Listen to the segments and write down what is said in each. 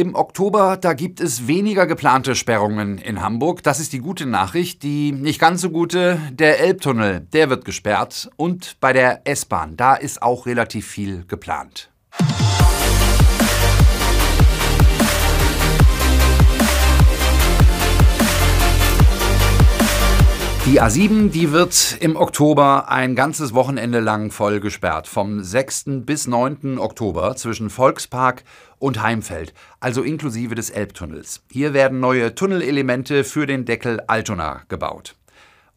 Im Oktober, da gibt es weniger geplante Sperrungen in Hamburg. Das ist die gute Nachricht. Die nicht ganz so gute, der Elbtunnel, der wird gesperrt. Und bei der S-Bahn, da ist auch relativ viel geplant. Die A7, die wird im Oktober ein ganzes Wochenende lang voll gesperrt. Vom 6. bis 9. Oktober zwischen Volkspark und Heimfeld, also inklusive des Elbtunnels. Hier werden neue Tunnelelemente für den Deckel Altona gebaut.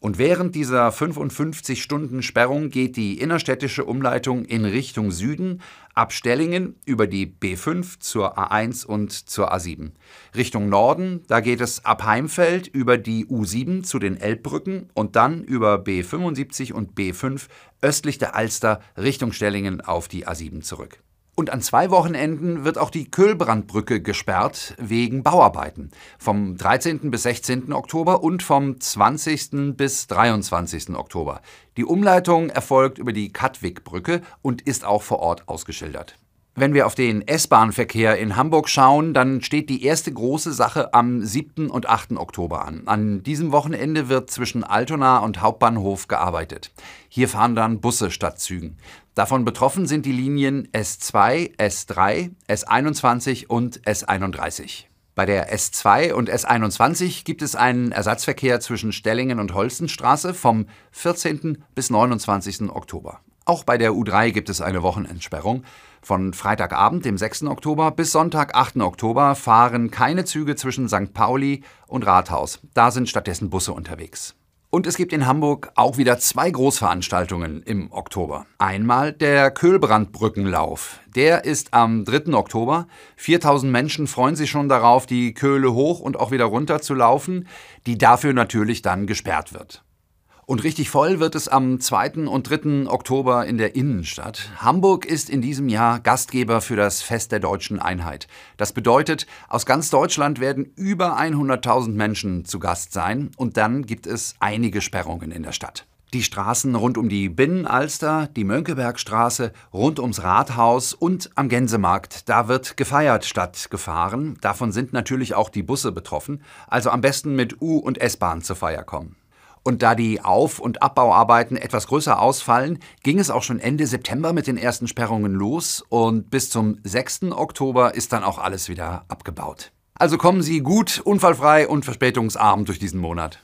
Und während dieser 55 Stunden Sperrung geht die innerstädtische Umleitung in Richtung Süden ab Stellingen über die B5 zur A1 und zur A7. Richtung Norden, da geht es ab Heimfeld über die U7 zu den Elbbrücken und dann über B75 und B5 östlich der Alster Richtung Stellingen auf die A7 zurück. Und an zwei Wochenenden wird auch die Köhlbrandbrücke gesperrt wegen Bauarbeiten. Vom 13. bis 16. Oktober und vom 20. bis 23. Oktober. Die Umleitung erfolgt über die Katwigbrücke und ist auch vor Ort ausgeschildert. Wenn wir auf den S-Bahn-Verkehr in Hamburg schauen, dann steht die erste große Sache am 7. und 8. Oktober an. An diesem Wochenende wird zwischen Altona und Hauptbahnhof gearbeitet. Hier fahren dann Busse statt Zügen. Davon betroffen sind die Linien S2, S3, S21 und S31. Bei der S2 und S21 gibt es einen Ersatzverkehr zwischen Stellingen und Holstenstraße vom 14. bis 29. Oktober. Auch bei der U3 gibt es eine Wochenendsperrung. Von Freitagabend, dem 6. Oktober, bis Sonntag, 8. Oktober fahren keine Züge zwischen St. Pauli und Rathaus. Da sind stattdessen Busse unterwegs. Und es gibt in Hamburg auch wieder zwei Großveranstaltungen im Oktober. Einmal der Köhlbrandbrückenlauf. Der ist am 3. Oktober. 4000 Menschen freuen sich schon darauf, die Köhle hoch und auch wieder runter zu laufen, die dafür natürlich dann gesperrt wird. Und richtig voll wird es am 2. und 3. Oktober in der Innenstadt. Hamburg ist in diesem Jahr Gastgeber für das Fest der deutschen Einheit. Das bedeutet, aus ganz Deutschland werden über 100.000 Menschen zu Gast sein und dann gibt es einige Sperrungen in der Stadt. Die Straßen rund um die Binnenalster, die Mönckebergstraße, rund ums Rathaus und am Gänsemarkt, da wird gefeiert statt gefahren. Davon sind natürlich auch die Busse betroffen. Also am besten mit U- und S-Bahn zur Feier kommen. Und da die Auf- und Abbauarbeiten etwas größer ausfallen, ging es auch schon Ende September mit den ersten Sperrungen los und bis zum 6. Oktober ist dann auch alles wieder abgebaut. Also kommen Sie gut, unfallfrei und verspätungsarm durch diesen Monat.